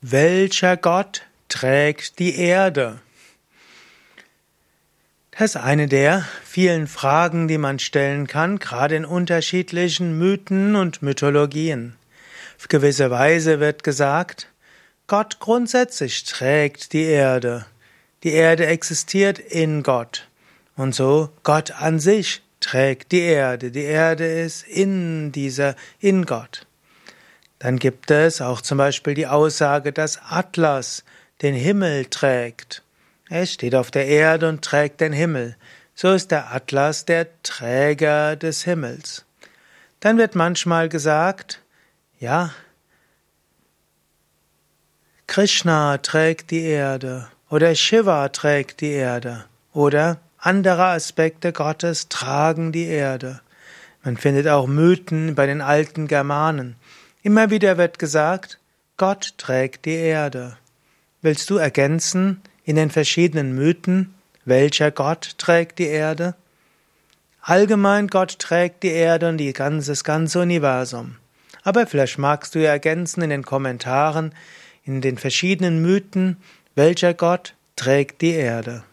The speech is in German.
Welcher Gott trägt die Erde? Das ist eine der vielen Fragen, die man stellen kann, gerade in unterschiedlichen Mythen und Mythologien. Auf gewisse Weise wird gesagt, Gott grundsätzlich trägt die Erde. Die Erde existiert in Gott. Und so Gott an sich trägt die Erde. Die Erde ist in dieser, in Gott. Dann gibt es auch zum Beispiel die Aussage, dass Atlas den Himmel trägt. Er steht auf der Erde und trägt den Himmel. So ist der Atlas der Träger des Himmels. Dann wird manchmal gesagt, ja, Krishna trägt die Erde oder Shiva trägt die Erde oder andere Aspekte Gottes tragen die Erde. Man findet auch Mythen bei den alten Germanen. Immer wieder wird gesagt, Gott trägt die Erde. Willst du ergänzen in den verschiedenen Mythen, welcher Gott trägt die Erde? Allgemein Gott trägt die Erde und die ganze, das ganze Universum. Aber vielleicht magst du ja ergänzen in den Kommentaren, in den verschiedenen Mythen, welcher Gott trägt die Erde.